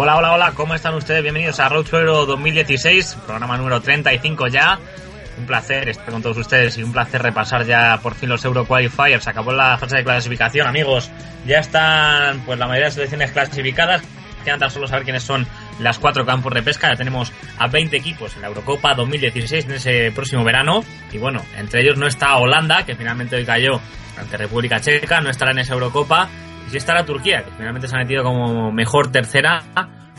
Hola, hola, hola, ¿cómo están ustedes? Bienvenidos a Road to Euro 2016, programa número 35 ya. Un placer estar con todos ustedes y un placer repasar ya por fin los Euro Qualifiers. Acabó la fase de clasificación, amigos. Ya están pues la mayoría de selecciones clasificadas. Quedan tan solo saber quiénes son las cuatro campos de pesca. Ya tenemos a 20 equipos en la Eurocopa 2016 en ese próximo verano. Y bueno, entre ellos no está Holanda, que finalmente hoy cayó ante República Checa, no estará en esa Eurocopa. Y sí estará Turquía, que finalmente se ha metido como mejor tercera.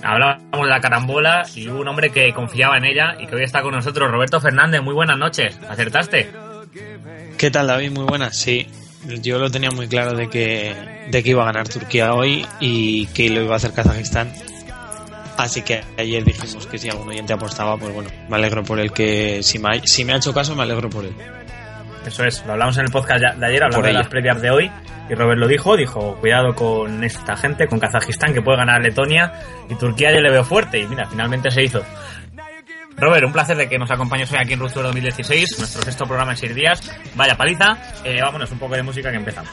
Hablábamos de la carambola y hubo un hombre que confiaba en ella y que hoy está con nosotros, Roberto Fernández. Muy buenas noches. ¿Acertaste? ¿Qué tal, David? Muy buenas. Sí, yo lo tenía muy claro de que, de que iba a ganar Turquía hoy y que lo iba a hacer Kazajistán. Así que ayer dijimos que si algún oyente apostaba, pues bueno, me alegro por él que si me ha, si me ha hecho caso, me alegro por él. Eso es, lo hablamos en el podcast de ayer, hablando Por de las previas de hoy. Y Robert lo dijo, dijo, cuidado con esta gente, con Kazajistán, que puede ganar Letonia. Y Turquía yo le veo fuerte. Y mira, finalmente se hizo. Robert, un placer de que nos acompañes hoy aquí en Rusturo 2016, nuestro sexto programa en seis días. Vaya paliza. Eh, vámonos, un poco de música que empezamos.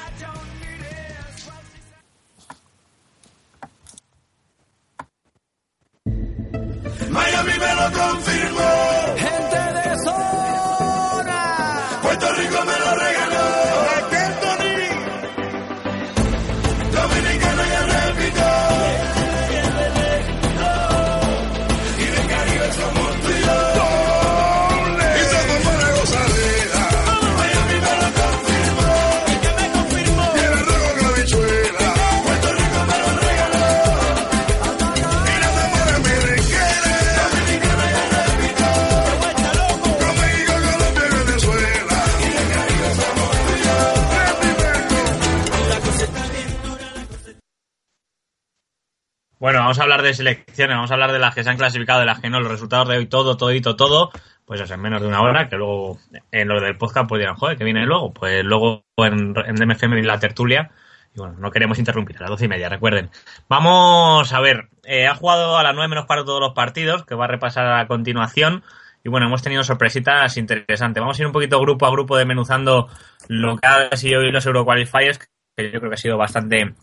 De selecciones, vamos a hablar de las que se han clasificado, de las que no, los resultados de hoy, todo, todito, todo, pues eso, en menos de una hora, que luego en lo del podcast pues dirán, joder, que viene luego, pues luego en, en DMFM y la tertulia, y bueno, no queremos interrumpir, a las doce y media, recuerden. Vamos a ver, eh, ha jugado a las nueve menos para todos los partidos, que va a repasar a continuación, y bueno, hemos tenido sorpresitas interesantes. Vamos a ir un poquito grupo a grupo desmenuzando lo que ha sido hoy los Euroqualifiers, que yo creo que ha sido bastante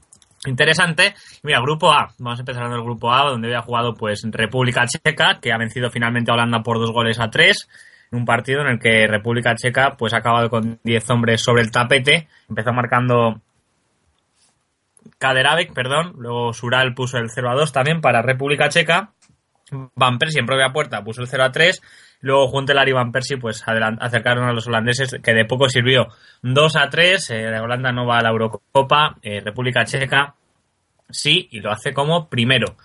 interesante. Mira, grupo A. Vamos a empezar con el grupo A, donde había jugado pues República Checa, que ha vencido finalmente a Holanda por dos goles a tres. En un partido en el que República Checa pues ha acabado con 10 hombres sobre el tapete. Empezó marcando Kaderavik, perdón. Luego Sural puso el 0 a 2 también para República Checa. Van Persie en propia puerta puso el 0 a 3. Luego Juntelar y Van Persie pues acercaron a los holandeses, que de poco sirvió 2 a 3. Eh, Holanda no va a la Eurocopa. eh, República Checa sí, y lo hace como primero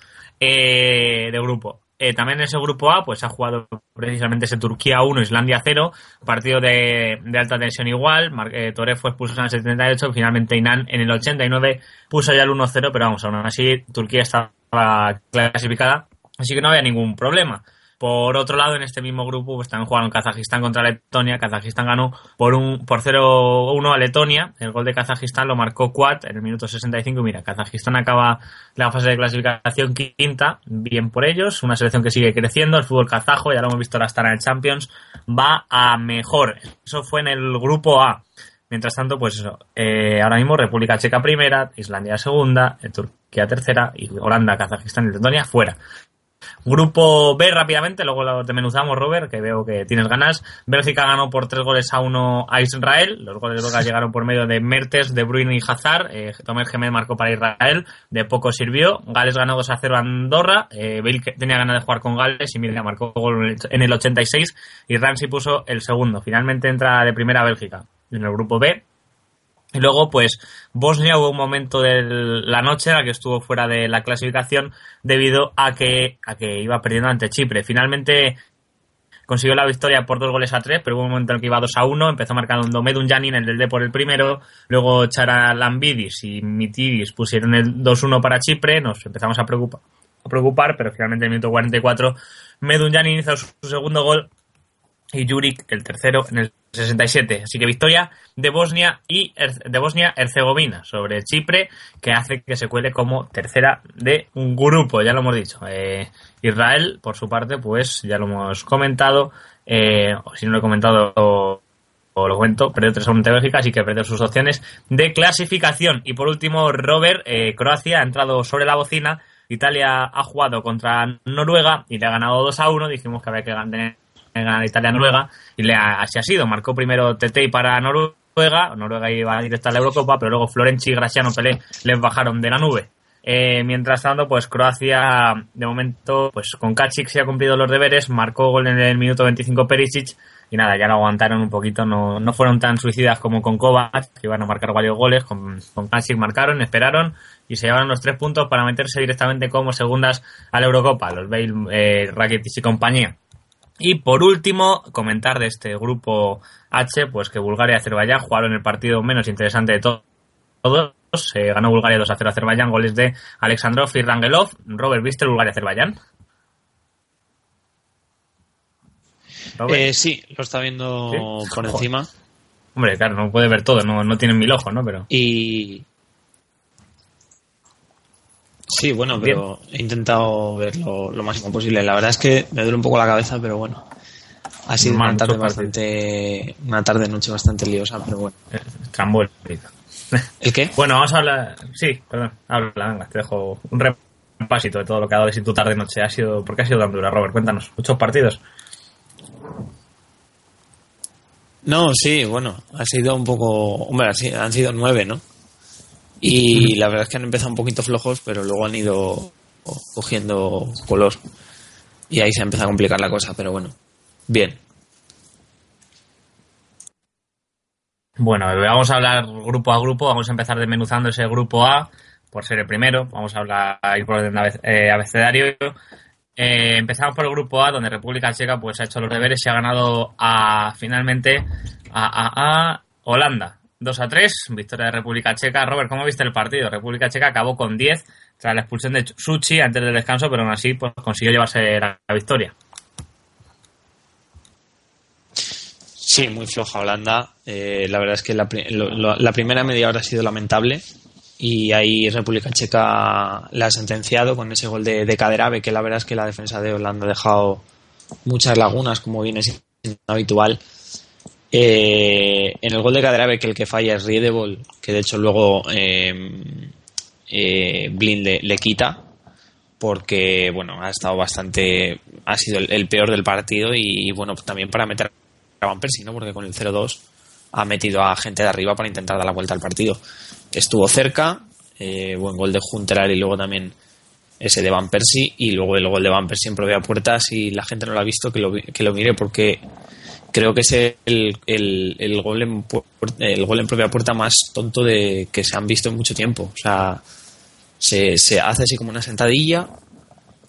eh, de grupo. Eh, también en ese grupo A, pues ha jugado precisamente ese Turquía 1, Islandia 0, partido de, de alta tensión igual. Eh, Torre fue expulso en el 78, finalmente Inan en el 89 puso ya el 1-0, pero vamos, aún así Turquía estaba clasificada, así que no había ningún problema. Por otro lado, en este mismo grupo pues también jugaron Kazajistán contra Letonia. Kazajistán ganó por un por 0-1 a Letonia. El gol de Kazajistán lo marcó Quad en el minuto 65. Y mira, Kazajistán acaba la fase de clasificación quinta. Bien por ellos. Una selección que sigue creciendo. El fútbol kazajo, ya lo hemos visto ahora estar en el Champions, va a mejor. Eso fue en el grupo A. Mientras tanto, pues eso, eh, ahora mismo República Checa primera, Islandia segunda, eh, Turquía tercera y Holanda, Kazajistán y Letonia fuera. Grupo B rápidamente, luego lo desmenuzamos, Robert, que veo que tienes ganas. Bélgica ganó por tres goles a uno a Israel. Los goles de llegaron por medio de Mertes, De Bruyne y Hazard. Eh, Tomás Gemel marcó para Israel. De poco sirvió. Gales ganó 2 a 0 a Andorra. Eh, Bale tenía ganas de jugar con Gales y mira, marcó gol en el- en el 86. Y Ramsey puso el segundo. Finalmente entra de primera Bélgica en el grupo B. Y luego, pues, Bosnia hubo un momento de la noche en la que estuvo fuera de la clasificación debido a que, a que iba perdiendo ante Chipre. Finalmente consiguió la victoria por dos goles a tres, pero hubo un momento en el que iba 2 a 1, empezó marcando Medun Janin, el del D por el primero, luego Chara Lambidis y Mitidis pusieron el 2-1 para Chipre, nos empezamos a preocupar, a preocupar, pero finalmente en el minuto 44 Medun Janin hizo su segundo gol y Jurik el tercero en el 67. Así que victoria de Bosnia y de Bosnia Herzegovina sobre Chipre, que hace que se cuele como tercera de un grupo, ya lo hemos dicho. Eh, Israel, por su parte, pues ya lo hemos comentado, eh, o si no lo he comentado o, lo cuento, perdió 3 a 1 ante Bélgica, así que perdió sus opciones de clasificación. Y por último, Robert, eh, Croacia ha entrado sobre la bocina. Italia ha jugado contra Noruega y le ha ganado 2 a 1. Dijimos que había que ganar ganar Italia-Noruega y así ha sido. Marcó primero Tetei para Noruega, Noruega iba directa a la Eurocopa, pero luego Florenci y Graciano Pelé les bajaron de la nube. Eh, mientras tanto, pues Croacia, de momento, pues con Kacic se ha cumplido los deberes, marcó gol en el minuto 25 Perisic y nada, ya lo aguantaron un poquito, no, no fueron tan suicidas como con Kovac, que iban a marcar varios goles, con, con marcaron, esperaron y se llevaron los tres puntos para meterse directamente como segundas a la Eurocopa, los Bale, eh, y compañía. Y por último, comentar de este grupo H, pues que Bulgaria y Azerbaiyán jugaron el partido menos interesante de to- todos. Se ganó Bulgaria 2 a 0 a Azerbaiyán, goles de Alexandrov y Rangelov. Robert, ¿viste Bulgaria-Azerbaiyán? Eh, sí, lo está viendo ¿Sí? por Joder. encima. Hombre, claro, no puede ver todo, no, no tiene mil ojos, ¿no? Pero Y. Sí, bueno, pero he intentado verlo lo máximo posible. La verdad es que me duele un poco la cabeza, pero bueno. Ha sido una tarde bastante. Una tarde-noche bastante liosa, pero bueno. eh, trambólico. ¿El qué? Bueno, vamos a hablar. Sí, perdón, habla, venga, te dejo un repasito de todo lo que ha dado de sí tu tarde noche. Ha sido, ¿Por qué ha sido tan dura, Robert? Cuéntanos, muchos partidos. No, sí, bueno, ha sido un poco. Hombre, han sido nueve, ¿no? Y la verdad es que han empezado un poquito flojos, pero luego han ido cogiendo color. Y ahí se ha empezado a complicar la cosa, pero bueno, bien. Bueno, vamos a hablar grupo a grupo. Vamos a empezar desmenuzando ese grupo A por ser el primero. Vamos a hablar ir por orden eh, abecedario. Eh, empezamos por el grupo A, donde República Checa pues ha hecho los deberes y ha ganado a finalmente a, a- a Holanda. 2 a 3, victoria de República Checa. Robert, ¿cómo viste el partido? República Checa acabó con 10 tras la expulsión de Suchi antes del descanso, pero aún así pues, consiguió llevarse la, victoria. Sí, muy floja Holanda. Eh, la verdad es que la, primera media hora ha sido lamentable y ahí República Checa la ha sentenciado con ese gol de, de que la verdad es que la defensa de Holanda ha dejado muchas lagunas, como viene siendo habitual. Eh, en el gol de Kaderabe, que el que falla es Riedebol, que de hecho luego eh, eh, Blind le, quita, porque bueno, ha estado bastante, ha sido el, peor del partido y, bueno, también para meter a Van Persie, ¿no? Porque con el 0-2 ha metido a gente de arriba para intentar dar la vuelta al partido. Estuvo cerca, eh, buen gol de Juntelar y luego también ese de Van Persie y luego el gol de Van Persie en propia puerta, si la gente no lo ha visto, que lo, que lo mire porque creo que es el, el, el gol en, el gol en propia puerta más tonto de que se han visto en mucho tiempo. O sea, se, hace así como una sentadilla,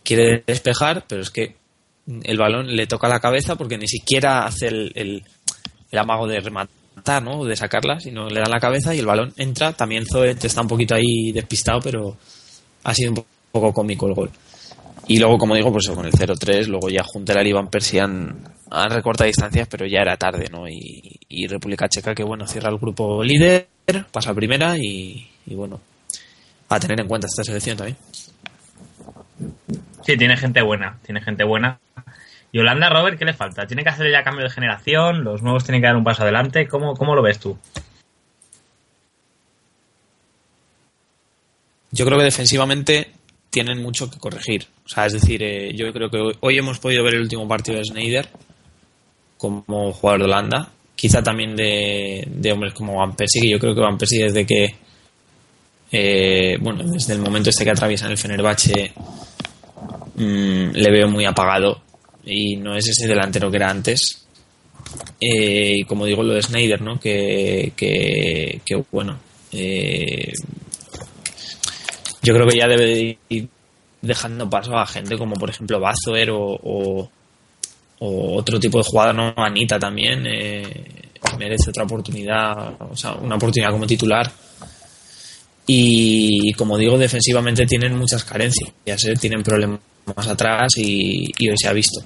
quiere despejar, pero es que el balón le toca la cabeza porque ni siquiera hace el, el, el amago de rematar, ¿no? De sacarla, sino le da la cabeza y el balón entra. También Zoet está un poquito ahí despistado, pero ha sido un poco cómico el gol. Y luego, como digo, pues con el 0-3, luego ya Juntelar y Van Persie han, recortado distancias, pero ya era tarde, ¿no? Y, y República Checa, que bueno, cierra el grupo líder, pasa a primera y, y bueno, a tener en cuenta esta selección también. Sí, tiene gente buena, tiene gente buena. Y Holanda, Robert, ¿qué le falta? ¿Tiene que hacer ya cambio de generación? ¿Los nuevos tienen que dar un paso adelante? ¿Cómo, cómo lo ves tú? Yo creo que defensivamente tienen mucho que corregir. O sea, es decir, eh, yo creo que hoy, hoy hemos podido ver el último partido de Snyder como jugador de Holanda. Quizá también de, de hombres como Van Persie, que yo creo que Van Persie desde que, eh, bueno, desde el momento este que atraviesa el Fenerbahce, mm, le veo muy apagado y no es ese delantero que era antes. Eh, y como digo, lo de Snyder, ¿no? Que, que, que bueno, eh, yo creo que ya debe de ir dejando paso a gente como por ejemplo Bazoer o, o, o otro tipo de jugador, ¿no? Anita también eh, merece otra oportunidad, o sea, una oportunidad como titular. Y como digo, defensivamente tienen muchas carencias, ya sé, tienen problemas más atrás y, hoy se ha visto.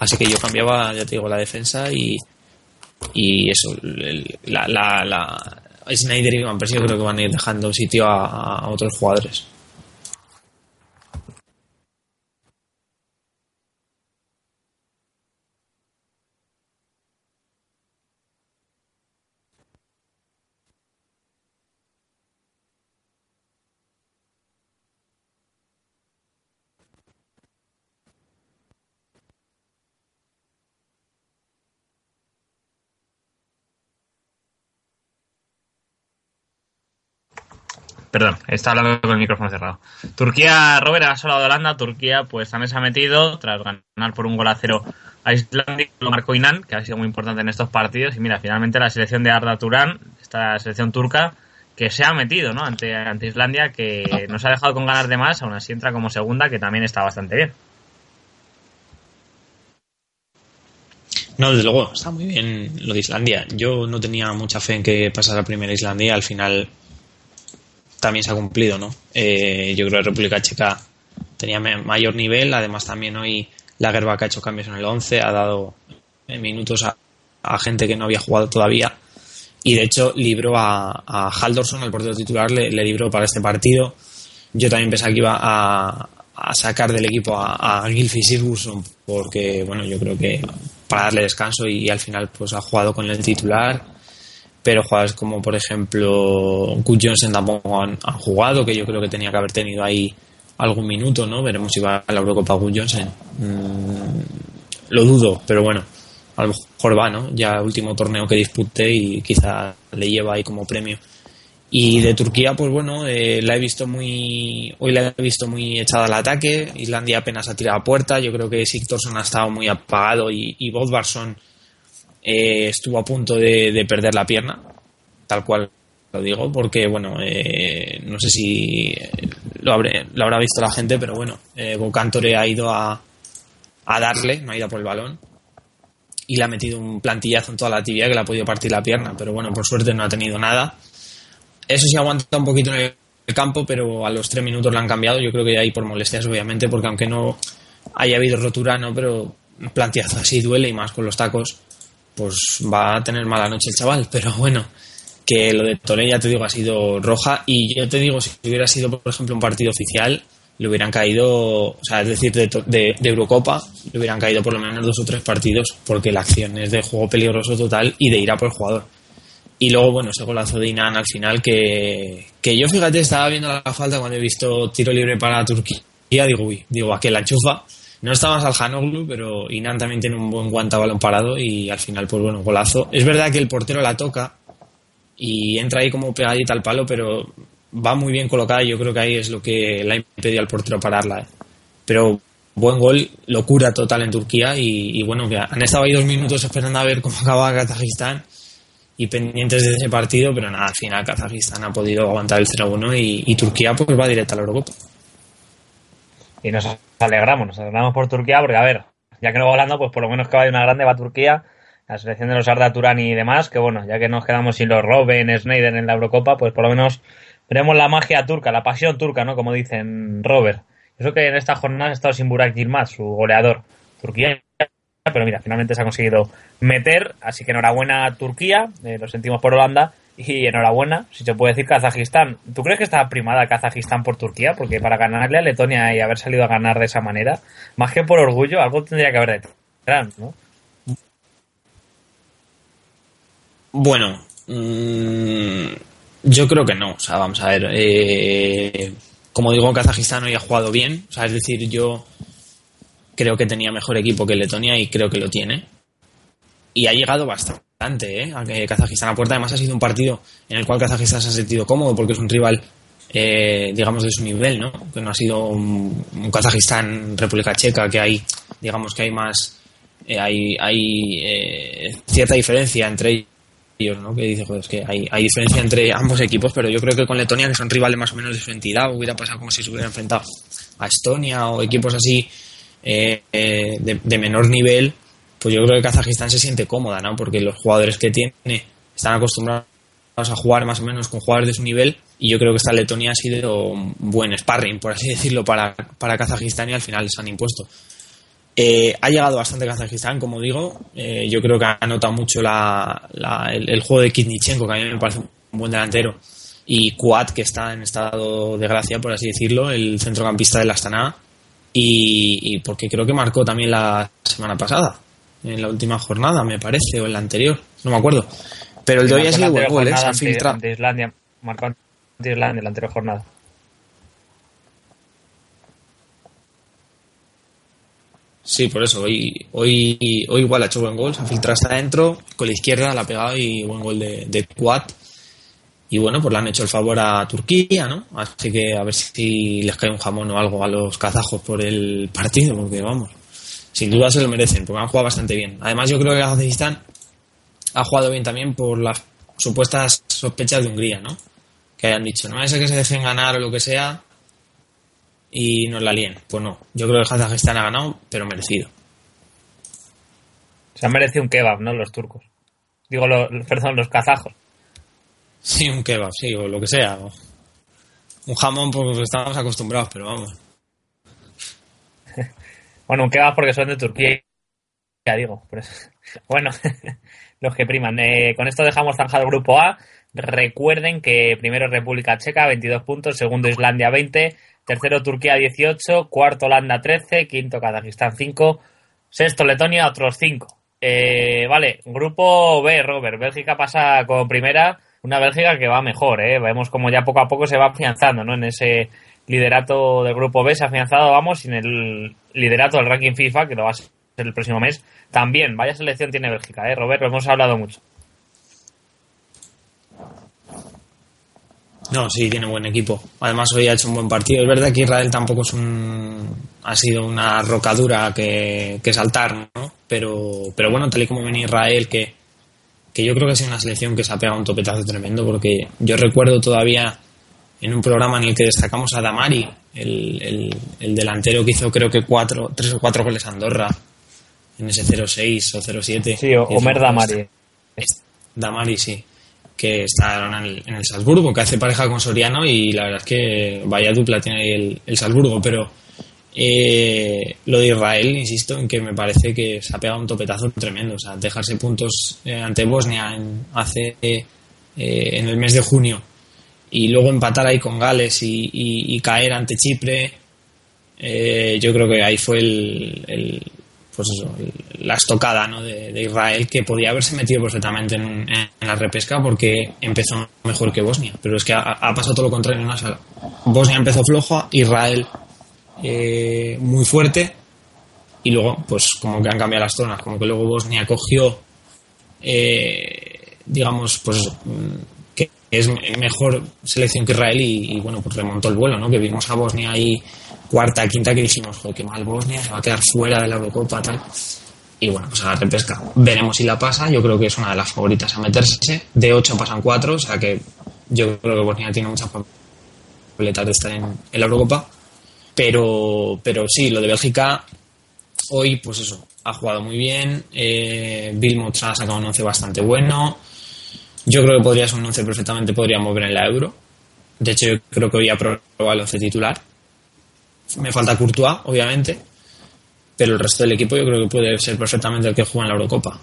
Así que yo cambiaba, ya te digo, la defensa y, y eso, el- la, la, la Snyder y Van Persie creo que van a ir dejando sitio a otros jugadores. Perdón, está hablando con el micrófono cerrado. Turquía, Robert, ha hablado de Holanda. Turquía, pues también se ha metido tras ganar por un gol a cero a Islandia. Lo marcó Inan, que ha sido muy importante en estos partidos. Y mira, finalmente la selección de Arda Turán, esta selección turca, que se ha metido ¿no? ante, ante Islandia, que nos ha dejado con ganas de más. Aún así entra como segunda, que también está bastante bien. No, desde luego, está muy bien lo de Islandia. Yo no tenía mucha fe en que pasara primera Islandia, al final también se ha cumplido, ¿no? Eh, yo creo que República Checa tenía mayor nivel, además también hoy Lagerbach ha hecho cambios en el 11, ha dado eh, minutos a, gente que no había jugado todavía y de hecho libró a, a Haldorsson, el portero titular, le, le libró para este partido. Yo también pensaba que iba a, a sacar del equipo a, a Sigurdsson porque, bueno, yo creo que para darle descanso y, al final pues ha jugado con el titular pero jugadores como por ejemplo Good Johnson tampoco han, jugado que yo creo que tenía que haber tenido ahí algún minuto no veremos si va a la Eurocopa Good Johnson Mm, lo dudo pero bueno a lo mejor va no ya último torneo que dispute y quizá le lleva ahí como premio y de Turquía, pues bueno, eh, la he visto muy. Hoy la he visto muy echada al ataque. Islandia apenas ha tirado a puerta. Yo creo que Sigtorsson ha estado muy apagado y, y Bodvarsson eh, estuvo a punto de, de perder la pierna. Tal cual lo digo, porque bueno, eh, no sé si lo, habré, lo habrá visto la gente, pero bueno, eh, Bocantore ha ido a, a darle, no ha ido por el balón. Y le ha metido un plantillazo en toda la tibia que le ha podido partir la pierna. Pero bueno, por suerte no ha tenido nada. Eso sí aguanta un poquito en el campo, pero a los tres minutos lo han cambiado. Yo creo que ahí por molestias, obviamente, porque aunque no haya habido rotura, ¿no? Pero un así duele y más con los tacos, pues va a tener mala noche el chaval. Pero bueno, que lo de Toré, ya te digo, ha sido roja. Y yo te digo, si hubiera sido, por ejemplo, un partido oficial, le hubieran caído, o sea, es decir, de, Eurocopa, le hubieran caído por lo menos dos o tres partidos, porque la acción es de juego peligroso total y de ir por el jugador. Y luego, bueno, ese golazo de Inan al final que, que yo, fíjate, estaba viendo la falta cuando he visto tiro libre para Turquía. Digo, uy, digo, aquel la enchufa. No está más al Hanoglu, pero Inan también tiene un buen guanta balón parado y al final, pues bueno, golazo. Es verdad que el portero la toca y entra ahí como pegadita al palo, pero va muy bien colocada y yo creo que ahí es lo que le ha impedido al portero pararla. ¿eh? Pero buen gol, locura total en Turquía y, bueno, han estado ahí dos minutos esperando a ver cómo acaba Kazajistán y pendientes de ese partido, pero nada, al final Kazajistán ha podido aguantar el 0-1 y, y Turquía pues va directa a la Eurocopa. Y nos alegramos, nos alegramos por Turquía, porque a ver, ya que no va hablando, pues por lo menos que vaya una grande va Turquía, la selección de los Arda Turán y demás, que bueno, ya que nos quedamos sin los Robben, Snyder en la Eurocopa, pues por lo menos Veremos la magia turca, la pasión turca, ¿no? Como dicen Robert. Eso que en esta jornada ha estado sin Burak Yilmaz, su goleador. Turquía, pero mira, finalmente se ha conseguido meter, así que enhorabuena a Turquía, eh, lo sentimos por Holanda, y enhorabuena, si se puede decir, Kazajistán. ¿Tú crees que está primada Kazajistán por Turquía? Porque para ganarle a Letonia y haber salido a ganar de esa manera, más que por orgullo, algo tendría que haber detrás, ¿no? Bueno, mm, yo creo que no. O sea, vamos a ver. eh, como digo, Kazajistán hoy ha jugado bien. O sea, es decir, yo creo que tenía mejor equipo que Letonia y creo que lo tiene. Y ha llegado bastante, ¿eh? A que Kazajistán a puerta. Además, ha sido un partido en el cual Kazajistán se ha sentido cómodo porque es un rival, eh, digamos, de su nivel, ¿no? Que no ha sido un, Kazajistán, República Checa, que hay, digamos, que hay más. eh, hay hay eh, cierta diferencia entre ellos, ¿no? Que dice, joder, es que hay, diferencia entre ambos equipos, pero yo creo que con Letonia, que son rivales más o menos de su entidad, hubiera pasado como si se hubiera enfrentado a Estonia o equipos así eh, eh, de, de menor nivel, pues yo creo que Kazajistán se siente cómoda, ¿no? Porque los jugadores que tiene están acostumbrados a jugar más o menos con jugadores de su nivel y yo creo que esta Letonia ha sido un buen sparring, por así decirlo, para, para Kazajistán y al final les han impuesto. Eh, ha llegado bastante Kazajistán, como digo. Eh, yo creo que ha notado mucho la, la- el, juego de Kiznichenko, que a mí me parece un buen delantero. Y Kuat, que está en estado de gracia, por así decirlo, el centrocampista del Astana. Y, y porque creo que marcó también la semana pasada, en la última jornada, me parece, o en la anterior, no me acuerdo. Pero el de hoy ha sido buen gol, ¿eh? Se ha filtrado. ante Islandia, marcó ante Islandia en la anterior jornada. Sí, por eso. Hoy, hoy, hoy igual ha hecho buen gol, se ha filtrado hasta adentro, con la izquierda la ha pegado y buen gol de, de Kuat. Y bueno, pues le han hecho el favor a Turquía, ¿no? Así que a ver si les cae un jamón o algo a los kazajos por el partido, porque vamos, sin duda se lo merecen, porque han jugado bastante bien. Además, yo creo que Kazajistán ha jugado bien también por las supuestas sospechas de Hungría, ¿no? Que hayan dicho, no es que se dejen ganar o lo que sea y nos la líen. Pues no, yo creo que Kazajistán ha ganado, pero merecido. Se han merecido un kebab, ¿no? Los turcos. Digo, los, perdón, los kazajos. Sí, un kebab, sí, o lo que sea. o Un jamón, porque estamos acostumbrados, pero vamos. Bueno, un kebab porque son de Turquía, ya digo. Bueno, los que priman. Eh, con esto dejamos zanjado el grupo A. Recuerden que primero República Checa, 22 puntos. Segundo Islandia, 20. Tercero Turquía, 18. Cuarto Holanda, 13. Quinto Kazajistán, 5. Sexto Letonia, otros 5. Eh, vale, grupo B, Robert. Bélgica pasa con primera. Una Bélgica que va mejor, ¿eh? Vemos como ya poco a poco se va afianzando, ¿no? En ese liderato del grupo B se ha afianzado, vamos, sin el liderato del ranking FIFA, que lo va a ser el próximo mes. También, vaya selección tiene Bélgica, ¿eh? Robert, hemos hablado mucho. No, sí, tiene buen equipo. Además, hoy ha hecho un buen partido. Es verdad que Israel tampoco es un. ha sido una rocadura que, que saltar, ¿no? Pero, pero bueno, tal y como viene Israel, que, que yo creo que ha sido una selección que se ha pegado un topetazo tremendo, porque yo recuerdo todavía en un programa en el que destacamos a Damari, el, el, el delantero que hizo creo que cuatro, tres o cuatro goles a Andorra en ese 0-6 o 0-7. Sí, o- Omer Damari. Damari, sí. Que está en el, en el Salzburgo, que hace pareja con Soriano y la verdad es que vaya dupla tiene ahí el, el Salzburgo. Pero eh, lo de Israel, insisto, en que me parece que se ha pegado un topetazo tremendo. O sea, dejarse puntos eh, ante Bosnia en, hace eh, en el mes de junio y luego empatar ahí con Gales y, caer ante Chipre, eh, yo creo que ahí fue el, el- pues eso, la estocada ¿no? de, Israel que podía haberse metido perfectamente en, la repesca porque empezó mejor que Bosnia, pero es que ha, pasado todo lo contrario en una sala. Bosnia empezó flojo, Israel eh, muy fuerte y luego pues como que han cambiado las zonas, como que luego Bosnia cogió eh, digamos pues es me- mejor selección que Israel y, bueno pues remontó el vuelo, ¿no? Que vimos a Bosnia ahí cuarta, quinta que dijimos, joder, qué mal Bosnia, se va a quedar fuera de la Eurocopa tal. Y bueno, pues a la repesca. Veremos si la pasa. Yo creo que es una de las favoritas a meterse. De 8 pasan 4, o sea que yo creo que Bosnia tiene muchas papeletas de estar en, en la Eurocopa. Pero, pero sí, lo de Bélgica, hoy, pues eso, ha jugado muy bien. Eh, Vilmot ha sacado un 11 bastante bueno. Yo creo que podría ser un 11 perfectamente, podría mover en la Euro. De hecho, yo creo que ha probado el once titular. Me falta Courtois, obviamente. Pero el resto del equipo yo creo que puede ser perfectamente el que juega en la Eurocopa.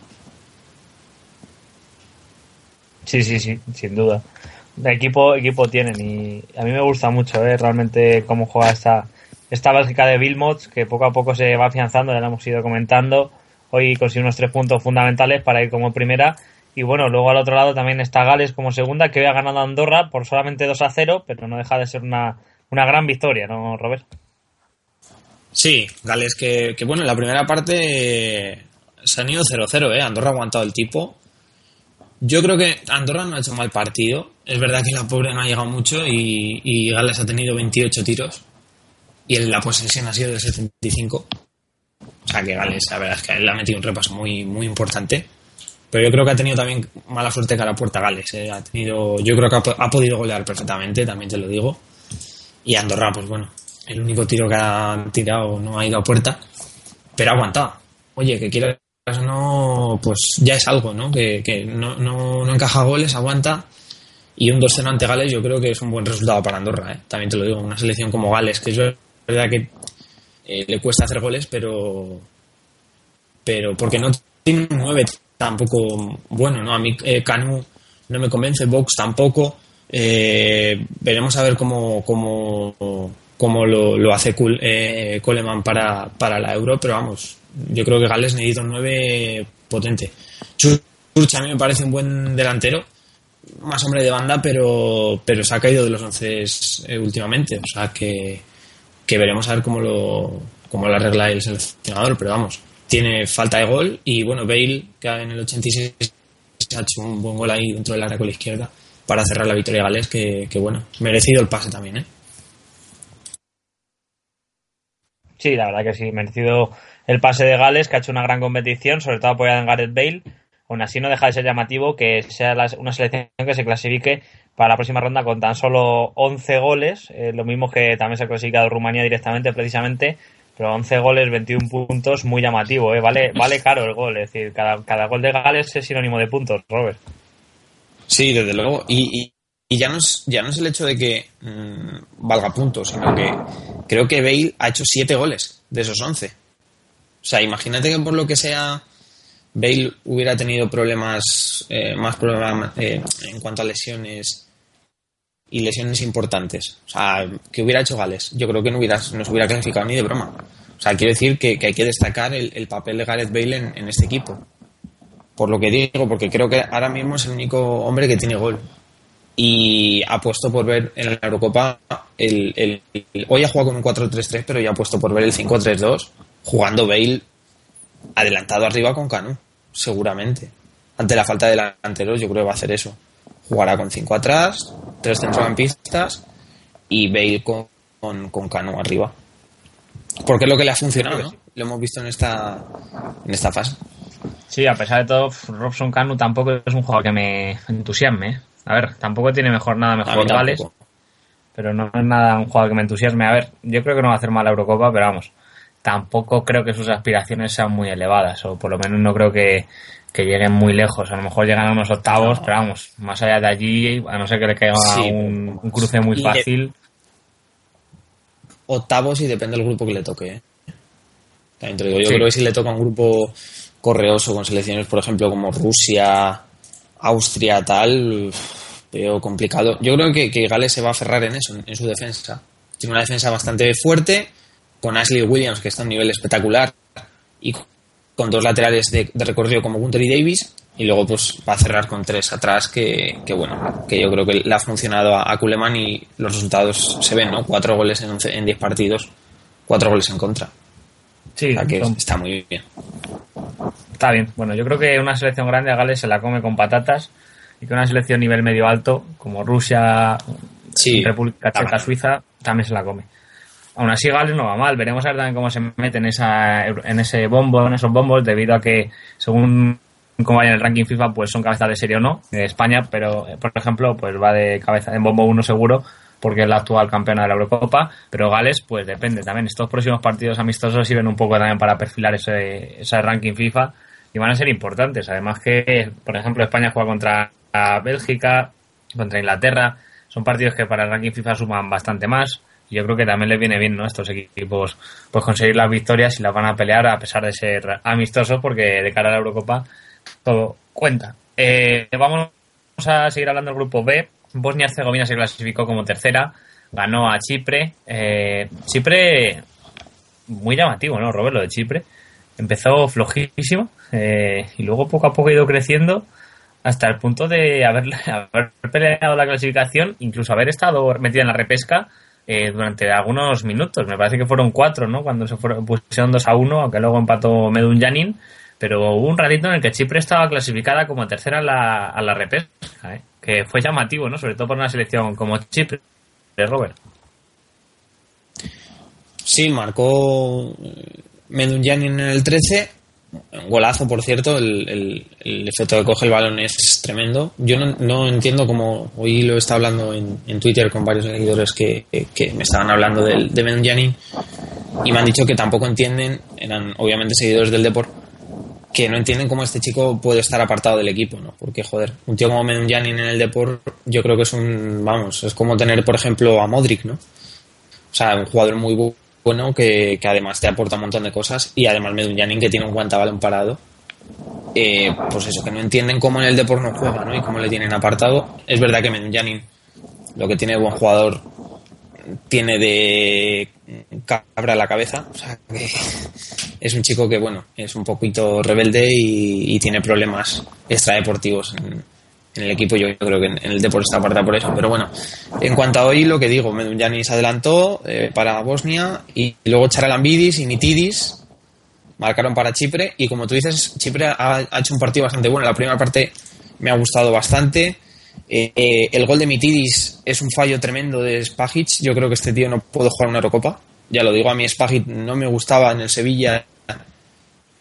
Sí, sí, sí, sin duda. De equipo, equipo tienen y a mí me gusta mucho ¿eh? realmente cómo juega esta, esta Bélgica de Wilmots, que poco a poco se va afianzando, ya lo hemos ido comentando. Hoy consiguió unos tres puntos fundamentales para ir como primera. Y bueno, luego al otro lado también está Gales como segunda, que hoy ha ganado Andorra por solamente 2 a 0, pero no deja de ser una, una gran victoria, ¿no, Robert? Sí, Gales que, que bueno, en la primera parte se han ido 0-0, ¿eh? Andorra ha aguantado el tipo. Yo creo que Andorra no ha hecho mal partido. Es verdad que la pobre no ha llegado mucho y, y Gales ha tenido 28 tiros. Y la posesión ha sido de 75. O sea que Gales, la verdad es que le ha metido un repaso muy, muy importante. Pero yo creo que ha tenido también mala suerte cara a puerta Gales. ¿eh? Ha tenido, yo creo que ha, ha podido golear perfectamente, también te lo digo. Y Andorra, pues bueno, el único tiro que ha tirado no ha ido a puerta, pero ha aguantado. Oye, que quieras no, pues ya es algo, ¿no? Que, no, no, no encaja goles, aguanta. Y un 2-0 ante Gales yo creo que es un buen resultado para Andorra, ¿eh? También te lo digo, una selección como Gales, que es verdad que eh, le cuesta hacer goles, pero pero porque no tiene 9 tampoco bueno, ¿no? A mí eh, Canu no me convence, Vox tampoco. Eh, veremos a ver cómo, cómo, cómo lo, lo hace eh, Coleman para, para la Euro, pero vamos, yo creo que Gales necesita un 9 potente. Church a mí me parece un buen delantero, más hombre de banda, pero, pero se ha caído de los 11 eh, últimamente, o sea que, que veremos a ver cómo lo, cómo lo arregla el seleccionador, pero vamos, tiene falta de gol y bueno, Bale, que en el 86 ha hecho un buen gol ahí dentro del área con la izquierda para cerrar la victoria de Gales, que, que bueno, merecido el pase también, ¿eh? Sí, la verdad que sí, merecido el pase de Gales, que ha hecho una gran competición, sobre todo apoyada en Gareth Bale. Aún así no deja de ser llamativo que sea la- una selección que se clasifique para la próxima ronda con tan solo 11 goles, eh, lo mismo que también se ha clasificado Rumanía directamente precisamente, pero 11 goles, 21 puntos, muy llamativo, ¿eh? vale, vale caro el gol, es decir, cada, cada gol de Gales es sinónimo de puntos, Robert. Sí, desde luego. Y, y- ya, no es, ya no es el hecho de que mm, valga puntos, sino que creo que Bale ha hecho 7 goles de esos 11. O sea, imagínate que por lo que sea Bale hubiera tenido problemas, eh, más problemas eh, en cuanto a lesiones y lesiones importantes. O sea, que hubiera hecho Gales. Yo creo que no, hubiera, no se hubiera clasificado ni de broma. O sea, quiero decir que, que hay que destacar el, el papel de Gareth Bale en, este equipo. Por lo que digo, porque creo que ahora mismo es el único hombre que tiene gol. Y ha puesto por ver en la Eurocopa el- hoy ha jugado con un 4-3-3, pero ya ha puesto por ver el 5-3-2, jugando Bale adelantado arriba con Canu, seguramente. Ante la falta de delanteros, yo creo que va a hacer eso. Jugará con 5 atrás, tres centrocampistas y Bale con, con, con Canu arriba. Porque es lo que le ha funcionado, ¿no? Lo hemos visto en esta, en esta fase. Sí, a pesar de todo, Robson Canu tampoco es un jugador que me entusiasme. ¿eh? A ver, tampoco tiene mejor nada mejor Gales, pero no es nada un jugador que me entusiasme. A ver, yo creo que no va a hacer mal la Eurocopa, pero vamos, tampoco creo que sus aspiraciones sean muy elevadas, o por lo menos no creo que, que lleguen muy lejos. A lo mejor llegan a unos octavos, pero vamos, más allá de allí, a no ser que le caiga Sí. un, un cruce muy fácil. octavos y depende del grupo que le toque. ¿eh? También te digo. Yo Sí. creo que si le toca un grupo correoso con selecciones, por ejemplo, como Rusia, Austria, tal, veo complicado. Yo creo que, que Gales se va a aferrar en eso, en, en su defensa. Tiene una defensa bastante fuerte, con Ashley Williams, que está a un nivel espectacular, y con dos laterales de, de recorrido como Gunter y Davis, y luego pues va a cerrar con tres atrás, que, que bueno, que yo creo que le ha funcionado a, a Kuleman y los resultados se ven, ¿no? Cuatro goles en, once- en diez partidos, cuatro goles en contra. Sí, O sea que son- está muy bien. Está bien. Bueno, yo creo que una selección grande a Gales se la come con patatas y que una selección nivel medio alto, como Rusia, Sí, República Checa. Suiza, también se la come. Aún así, Gales no va mal. Veremos a ver también cómo se mete en, esa, en ese bombo, en esos bombos, debido a que, según cómo vaya en el ranking FIFA, pues son cabezas de serie o no, de España, pero, eh, por ejemplo, pues va de cabeza en bombo uno seguro, porque es la actual campeona de la Eurocopa, pero Gales, pues depende también. Estos próximos partidos amistosos sirven un poco también para perfilar ese, ese ranking FIFA y van a ser importantes. Además que, por ejemplo, España juega contra Bélgica, contra Inglaterra, son partidos que para el ranking FIFA suman bastante más. Yo creo que también les viene bien, ¿no? Estos equipos, pues conseguir las victorias y las van a pelear a pesar de ser amistosos, porque de cara a la Eurocopa todo cuenta. Eh, vamos a seguir hablando del grupo B. Bosnia-Herzegovina se clasificó como tercera, ganó a Chipre. Eh, Chipre, muy llamativo, ¿no, Robert? Lo de Chipre. Empezó flojísimo eh, y luego poco a poco ha ido creciendo hasta el punto de haber, haber peleado la clasificación, incluso haber estado metida en la repesca eh, durante algunos minutos. Me parece que fueron cuatro, ¿no? Cuando se fueron, pusieron 2 a 1, aunque luego empató Medun Janin. Pero hubo un ratito en el que Chipre estaba clasificada como tercera a la, a la repesca, ¿eh? que fue llamativo, ¿no? Sobre todo por una selección como Chipre, Robert. Sí, marcó Medunjanin en el 13. Un golazo, por cierto. El, el, efecto que coge el balón es tremendo. Yo no, no entiendo cómo. Hoy lo está hablando en, en, Twitter con varios seguidores que, que me estaban hablando del, de Medunjanin y me han dicho que tampoco entienden, eran obviamente seguidores del Deport, que no entienden cómo este chico puede estar apartado del equipo, ¿no? Porque, joder, un tío como Medunjanin en el Deport, yo creo que es un. Vamos, es como tener, por ejemplo, a Modric, ¿no? O sea, un jugador muy bueno que, que, además te aporta un montón de cosas y además Medunjanin que tiene un guantabalón parado eh, pues eso, que no entienden cómo en el Depor no juega ¿no? y cómo le tienen apartado es verdad que Medunjanin lo que tiene de buen jugador tiene de cabra la cabeza o sea que es un chico que bueno es un poquito rebelde y, y tiene problemas extradeportivos en, en el equipo yo creo que en, el Depor está apartado por eso. Pero bueno en cuanto a hoy lo que digo se adelantó eh, para Bosnia y luego Charalambidis y Mitidis marcaron para Chipre y como tú dices Chipre ha, hecho un partido bastante bueno. La primera parte me ha gustado bastante. Eh, eh, el gol de Mitidis es un fallo tremendo de Spagic yo creo que este tío no puede jugar una Eurocopa. Ya lo digo a mí Spagic no me gustaba en el Sevilla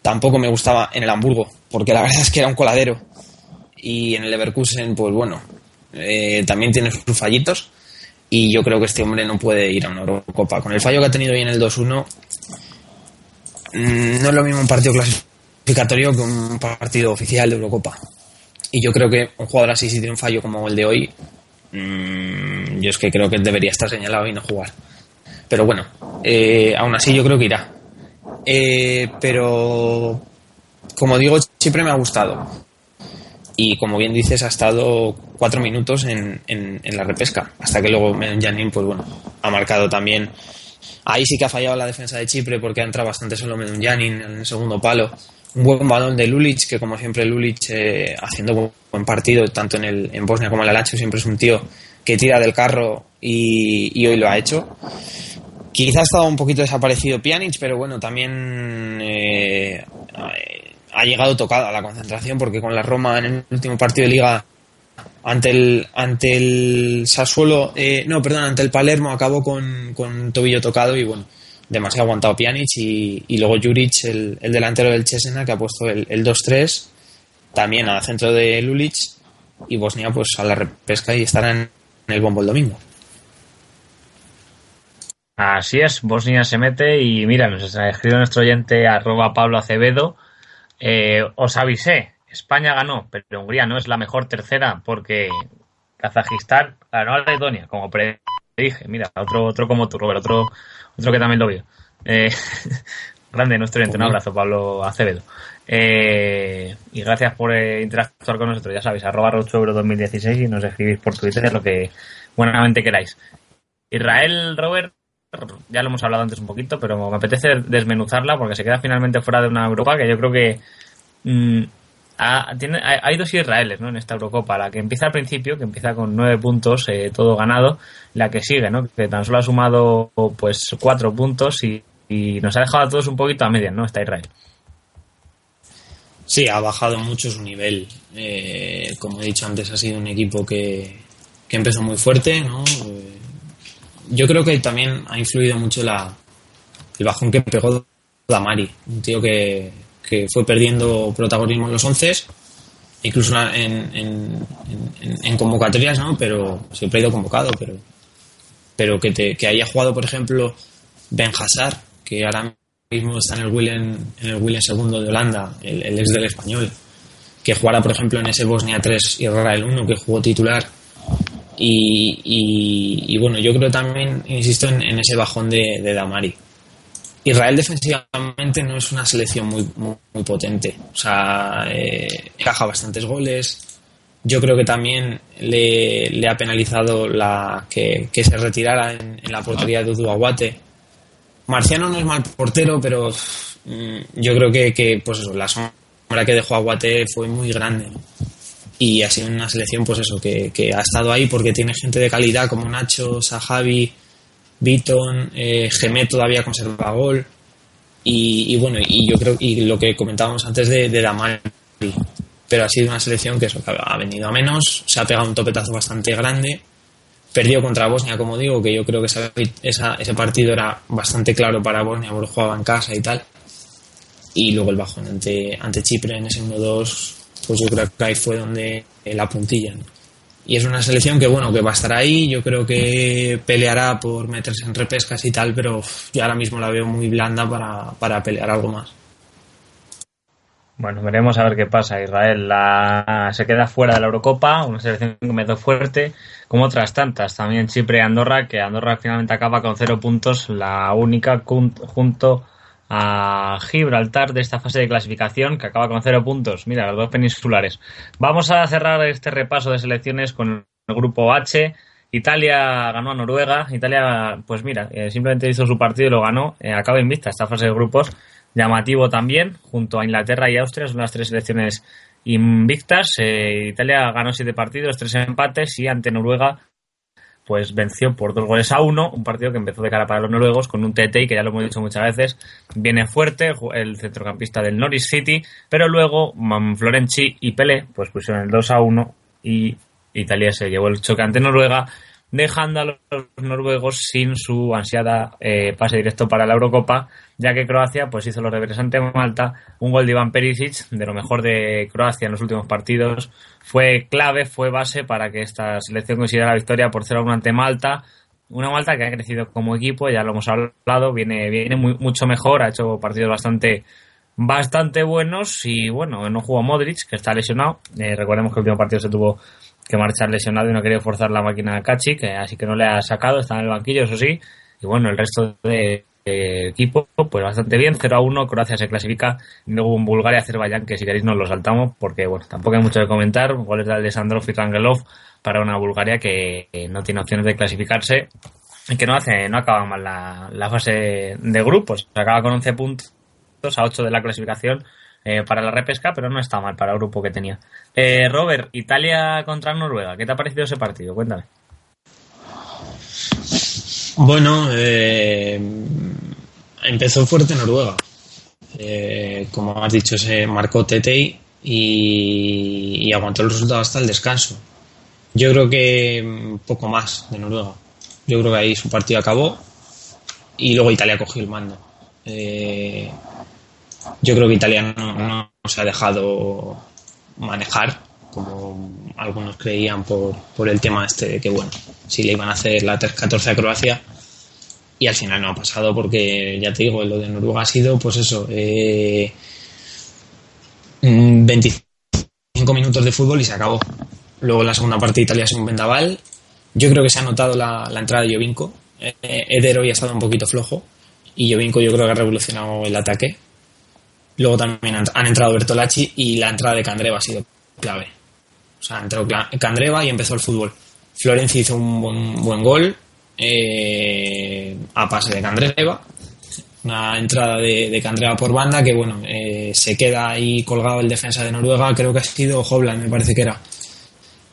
tampoco me gustaba en el Hamburgo porque la verdad es que era un coladero y en el Leverkusen, pues bueno, eh, también tiene sus fallitos y yo creo que este hombre no puede ir a una Eurocopa. Con el fallo que ha tenido hoy en el 2-1, mmm, no es lo mismo un partido clasificatorio que un partido oficial de Eurocopa. Y yo creo que un jugador así, si tiene un fallo como el de hoy, mmm, yo es que creo que debería estar señalado y no jugar. Pero bueno, eh, aún así yo creo que irá. Eh, pero, como digo, siempre me ha gustado y como bien dices ha estado cuatro minutos en, en, la repesca hasta que luego Janin pues bueno ha marcado también. Ahí sí que ha fallado la defensa de Chipre porque ha entrado bastante solo Janin en el segundo palo. Un buen balón de Lulic que como siempre Lulic eh, haciendo buen partido tanto en, el, en Bosnia como en el Alacho siempre es un tío que tira del carro y, y hoy lo ha hecho. Quizá ha estado un poquito desaparecido Pjanic pero bueno también eh, ha llegado tocado a la concentración porque con la Roma en el último partido de liga ante el ante el Sassuolo eh, no perdón ante el Palermo acabó con, con tobillo tocado y bueno demasiado aguantado Pjanic y, y luego Juric el, el, delantero del Chesena que ha puesto el, el 2-3 también al centro de Lulic y Bosnia pues a la repesca y estará en el bombo el domingo. Así es, Bosnia se mete y mira, nos ha escrito nuestro oyente arroba Pablo Acevedo eh, os avisé, España ganó, pero Hungría no es la mejor tercera porque Kazajistán ganó a Letonia, como predije. Mira, otro, otro como tú, Robert, otro, otro que también lo vio. Eh, grande nuestro un abrazo, Pablo Acevedo. Eh, y gracias por eh, interactuar con nosotros, ya sabéis, arroba Euro 2016 y nos escribís por Twitter lo que buenamente queráis. Israel, Robert, ya lo hemos hablado antes un poquito, pero me apetece desmenuzarla porque se queda finalmente fuera de una Europa que yo creo que mmm, ha, hay dos Israeles ¿no? en esta Eurocopa. La que empieza al principio, que empieza con nueve puntos, eh, todo ganado, la que sigue, ¿no? que tan solo ha sumado pues cuatro puntos y, y nos ha dejado a todos un poquito a medias, ¿no? Está Israel. Sí, ha bajado mucho su nivel. Eh, como he dicho antes, ha sido un equipo que, que empezó muy fuerte, ¿no? Eh, yo creo que también ha influido mucho la, el bajón que pegó Damari, un tío que, que fue perdiendo protagonismo en los once, incluso en, en, en, en, convocatorias, ¿no? Pero siempre ha ido convocado, pero, pero que, te, que haya jugado, por ejemplo, Ben Hazard, que ahora mismo está en el Willen, en el Willen segundo de Holanda, el, ex del español, que jugara, por ejemplo, en ese Bosnia 3 y Rara el 1, que jugó titular Y, bueno, yo creo también, insisto, en, ese bajón de, Damari. Israel defensivamente no es una selección muy, muy, potente. O sea, eh, encaja bastantes goles. Yo creo que también le, ha penalizado la que, se retirara en, la portería de Dudu Aguate. Marciano no es mal portero, pero mm, yo creo que, pues eso, la sombra que dejó Aguate fue muy grande. Y ha sido una selección, pues eso, que, que ha estado ahí porque tiene gente de calidad como Nacho, Sahabi, Beaton, eh, todavía conserva gol. Y, bueno, y yo creo, y lo que comentábamos antes de, de Damari, pero ha sido una selección que eso, que ha venido a menos, se ha pegado un topetazo bastante grande, perdió contra Bosnia, como digo, que yo creo que ese partido era bastante claro para Bosnia, porque jugaba en casa y tal. Y luego el bajón ante, ante Chipre en ese 1-2, pues yo creo que ahí fue donde la puntilla. Y es una selección que, bueno, que va a estar ahí, yo creo que peleará por meterse en repescas y tal, pero yo ahora mismo la veo muy blanda para, para pelear algo más. Bueno, veremos a ver qué pasa. Israel la... se queda fuera de la Eurocopa, una selección que empezó fuerte, como otras tantas. También Chipre y Andorra, que Andorra finalmente acaba con cero puntos, la única junto a Gibraltar de esta fase de clasificación, que acaba con cero puntos. Mira, los dos peninsulares. Vamos a cerrar este repaso de selecciones con el grupo H. Italia ganó a Noruega. Italia, pues mira, eh, simplemente hizo su partido y lo ganó. Eh, acaba invicta esta fase de grupos. Llamativo también, junto a Inglaterra y Austria, son las tres selecciones invictas. Eh, Italia ganó siete partidos, tres empates y ante Noruega pues venció por dos goles a uno, un partido que empezó de cara para los noruegos con un TT que ya lo hemos dicho muchas veces, viene fuerte el centrocampista del Norwich City, pero luego Florenzi y Pelé pues pusieron el 2 a 1 y Italia se llevó el choque ante Noruega, dejando a los noruegos sin su ansiada eh, pase directo para la Eurocopa, ya que Croacia pues hizo los deberes ante Malta, un gol de Iván Perisic, de lo mejor de Croacia en los últimos partidos, fue clave, fue base para que esta selección consiguiera la victoria por 0 a 1 ante Malta, una Malta que ha crecido como equipo, ya lo hemos hablado, viene, viene muy- mucho mejor, ha hecho partidos bastante bastante buenos y bueno, no jugó Modric, que está lesionado. Eh, recordemos que el último partido se tuvo que marchar lesionado y no quería forzar la máquina a Kachi, que así que no le ha sacado, está en el banquillo, eso sí. Y bueno, el resto de, equipo, pues bastante bien, 0 a 1, Croacia se clasifica, luego en Bulgaria, Azerbaiyán, que si queréis nos lo saltamos, porque bueno, tampoco hay mucho que comentar, goles de Alessandrov y Rangelov para una Bulgaria que no tiene opciones de clasificarse y que no hace, no acaba mal la, la fase de grupos, acaba con 11 puntos a 8 de la clasificación eh, para la repesca, pero no está mal para el grupo que tenía. Eh, Robert, Italia contra Noruega, ¿qué te ha parecido ese partido? Cuéntame. Bueno, eh, empezó fuerte Noruega. Eh, como has dicho, se marcó Tetei y, aguantó el resultado hasta el descanso. Yo creo que mm, poco más de Noruega. Yo creo que ahí su partido acabó y luego Italia cogió el mando. Eh, yo creo que Italia no, se ha dejado manejar como algunos creían por, por el tema este de que bueno si le iban a hacer la 3-14 a Croacia. Y al final no ha pasado porque ya te digo lo de Noruega ha sido pues eso eh, mm, 25 minutos de fútbol y se acabó. Luego en la segunda parte Italia es un vendaval yo creo que se ha notado la, la entrada de Jovinko. Eh, Eder hoy ha estado un poquito flojo y Jovinko yo creo que ha revolucionado el ataque Luego también han, entrado Bertolacci y la entrada de Candreva ha sido clave. O sea, entró Candreva y empezó el fútbol. Florenzi hizo un buen, buen gol eh, a pase de Candreva. Una entrada de, de Candreva por banda que, bueno, eh, se queda ahí colgado el defensa de Noruega. Creo que ha sido Hobland, me parece que era.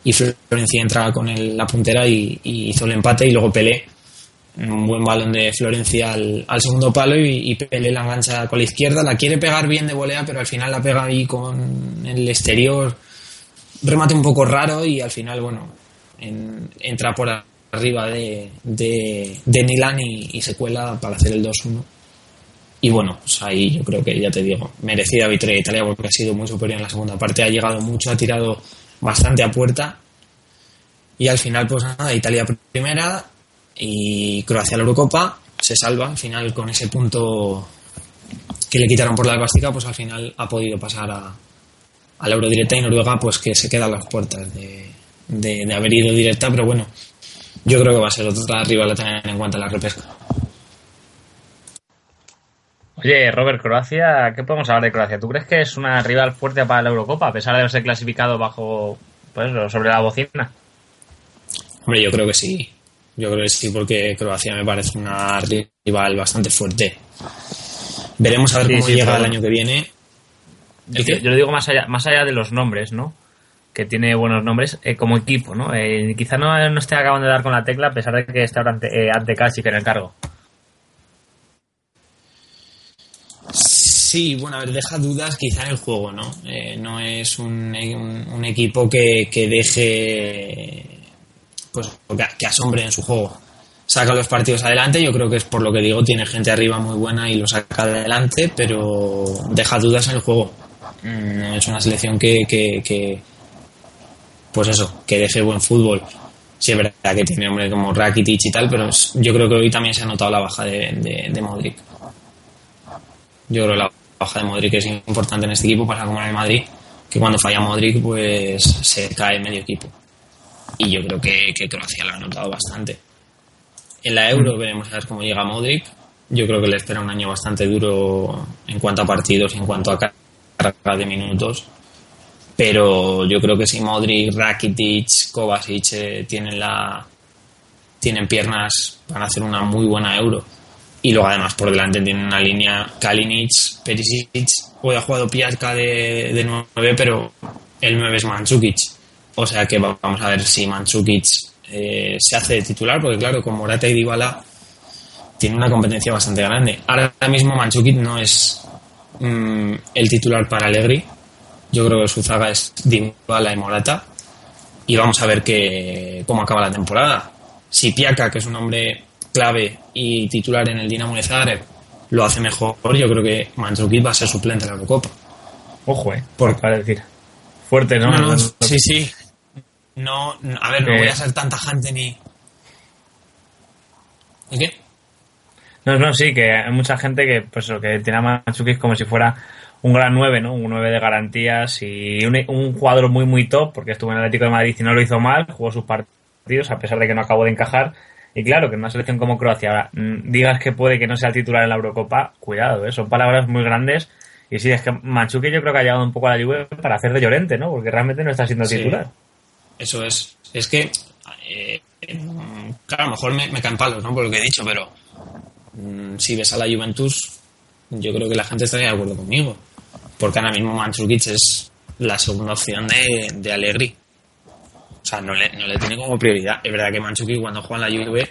Y Florenzi entra con el- la puntera y, y hizo el empate y luego Pelé un buen balón de Florencia al, segundo palo y, y la engancha con la izquierda, la quiere pegar bien de volea, pero al final la pega ahí con el exterior, remate un poco raro y al final, bueno, en- entra por arriba de, de, y, y se cuela para hacer el 2-1. Y bueno, pues ahí yo creo que ya te digo, merecida victoria de Italia porque ha sido muy superior en la segunda parte, ha llegado mucho, ha tirado bastante a puerta. Y al final pues nada, Italia primera y Croacia la Eurocopa se salva al final con ese punto que le quitaron por la elástica pues al final ha podido pasar a, a la Eurodirecta y Noruega pues que se queda a las puertas de, de, de haber ido directa, pero bueno, yo creo que va a ser otra rival a tener en cuenta en la repesca. Oye, Robert, Croacia, ¿qué podemos hablar de Croacia? ¿Tú crees que es una rival fuerte para la Eurocopa, a pesar de haberse clasificado bajo, pues, sobre la bocina? Hombre, yo creo que sí. Yo creo que sí, porque Croacia me parece una rival bastante fuerte. Veremos a ver Sí, cómo sí, llega el año que viene. ¿El Yo, yo lo digo más allá, más allá de los nombres, ¿no? Que tiene buenos nombres eh, como equipo, ¿no? Eh, quizá no, no esté acabando de dar con la tecla, a pesar de que está ante, eh, ante Kasic en el cargo. Sí, bueno, a ver, deja dudas quizá en el juego, ¿no? Eh, no es un, un- un equipo que, que deje, pues, que, asombre en su juego. Saca los partidos adelante, yo creo que es por lo que digo, tiene gente arriba muy buena y lo saca adelante, pero deja dudas en el juego. Mm, es una selección que, que, pues eso, que deje buen fútbol. Sí, es verdad que tiene hombres como Rakitic y tal, pero es- yo creo que hoy también se ha notado la baja de Modric. Yo creo que la baja de Modric es importante en este equipo, pasa como en el Madrid, que cuando falla Modric, pues se cae medio equipo. Y yo creo que, que Croacia lo ha notado bastante. En la Euro veremos a ver cómo llega Modric. Yo creo que le espera un año bastante duro en cuanto a partidos y en cuanto a carga de minutos. Pero yo creo que si Modric, Rakitic, Kovacic eh, tienen la tienen piernas van a hacer una muy buena Euro. Y luego además por delante tienen una línea Kalinic, Perisic, hoy ha jugado Piazka de, de 9, pero el 9 es Mandzukic. O sea que va- vamos a ver si Mandzukic eh, se hace de titular, porque claro, con Morata y Dybala tiene una competencia bastante grande. Ahora mismo Mandzukic no es mm, el titular para Allegri. Yo creo que su zaga es Dybala y Morata. Y vamos a ver que, cómo acaba la temporada. Si Piaka, que es un hombre clave y titular en el Dinamo de Zagreb, lo hace mejor, yo creo que Mandzukic va a ser suplente en la Eurocopa. Ojo, eh. Por- para decir. Fuerte. No, no, No, sí, sí. No, no, a ver, no Eh. voy a ser tan tajante ni... ¿Y qué? No, no, sí, que hay mucha gente que, pues, eso, que tiene a Mandzukic como si fuera un gran 9, ¿no? Un 9 de garantías y un, un jugador muy, muy top, porque estuvo en el Atlético de Madrid y no lo hizo mal, jugó sus partidos, a pesar de que no acabó de encajar. Y claro, que en una selección como Croacia ahora mm, digas que puede que no sea titular en la Eurocopa, cuidado, ¿eh? son palabras muy grandes. Y sí, es que Mandzukic yo creo que ha llegado un poco a la Juve para hacer de Llorente, ¿no? Porque realmente no está siendo Sí. titular. Eso es. Es que, eh, claro, a lo mejor me, me caen palos, ¿no? Por lo que he dicho, pero mm, si ves a la Juventus, yo creo que la gente estaría de acuerdo conmigo. Porque ahora mismo Mandzukic es la segunda opción de, de Allegri. O sea, no le, no le tiene como prioridad. Es verdad que Mandzukic cuando juega en la Juve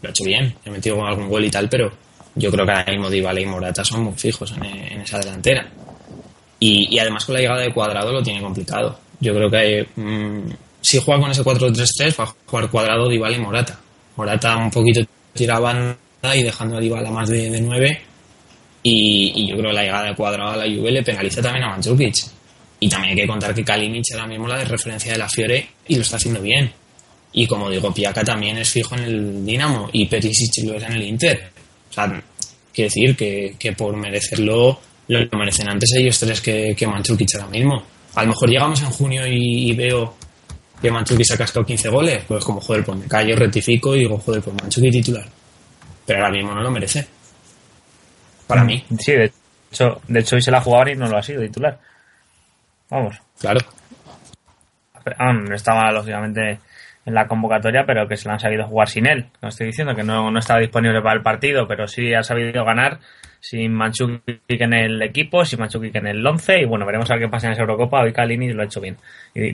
lo ha hecho bien, ha metido algún gol y tal, pero yo creo que ahora mismo Dybala y Morata son muy fijos en, en esa delantera. Y, y además con la llegada de Cuadrado lo tiene complicado. Yo creo que mm, si juega con ese 4-3-3 va a jugar Cuadrado, Dybala y Morata. Morata un poquito tira banda y dejando a Dybala más de, de 9. Y, y yo creo que la llegada de Cuadrado a la Juve le penaliza también a Mandzukic. Y también hay que contar que Kalinic ahora mismo la de referencia de la Fiore y lo está haciendo bien. Y como digo, Piaka también es fijo en el Dinamo y Perisic lo es en el Inter. O sea, quiere decir que, por merecerlo lo merecen antes ellos tres que, que ahora mismo. A lo mejor llegamos en junio y, y veo que Mandzukic se ha cascado 15 goles. Pues como, joder, pues me callo, rectifico y digo, joder, pues Mandzukic titular. Pero ahora mismo no lo merece. Para mí, Sí, de hecho, de hecho hoy se la jugaban y no lo ha sido titular. Vamos. claro. Ah, no estaba lógicamente en la convocatoria, pero que se la han sabido jugar sin él. No estoy diciendo que no, no estaba disponible para el partido, pero sí ha sabido ganar sin Manchukic en el equipo, sin Manchukic en el 11 y bueno, veremos a ver qué pasa en esa Eurocopa. Hoy Kalini lo ha hecho bien.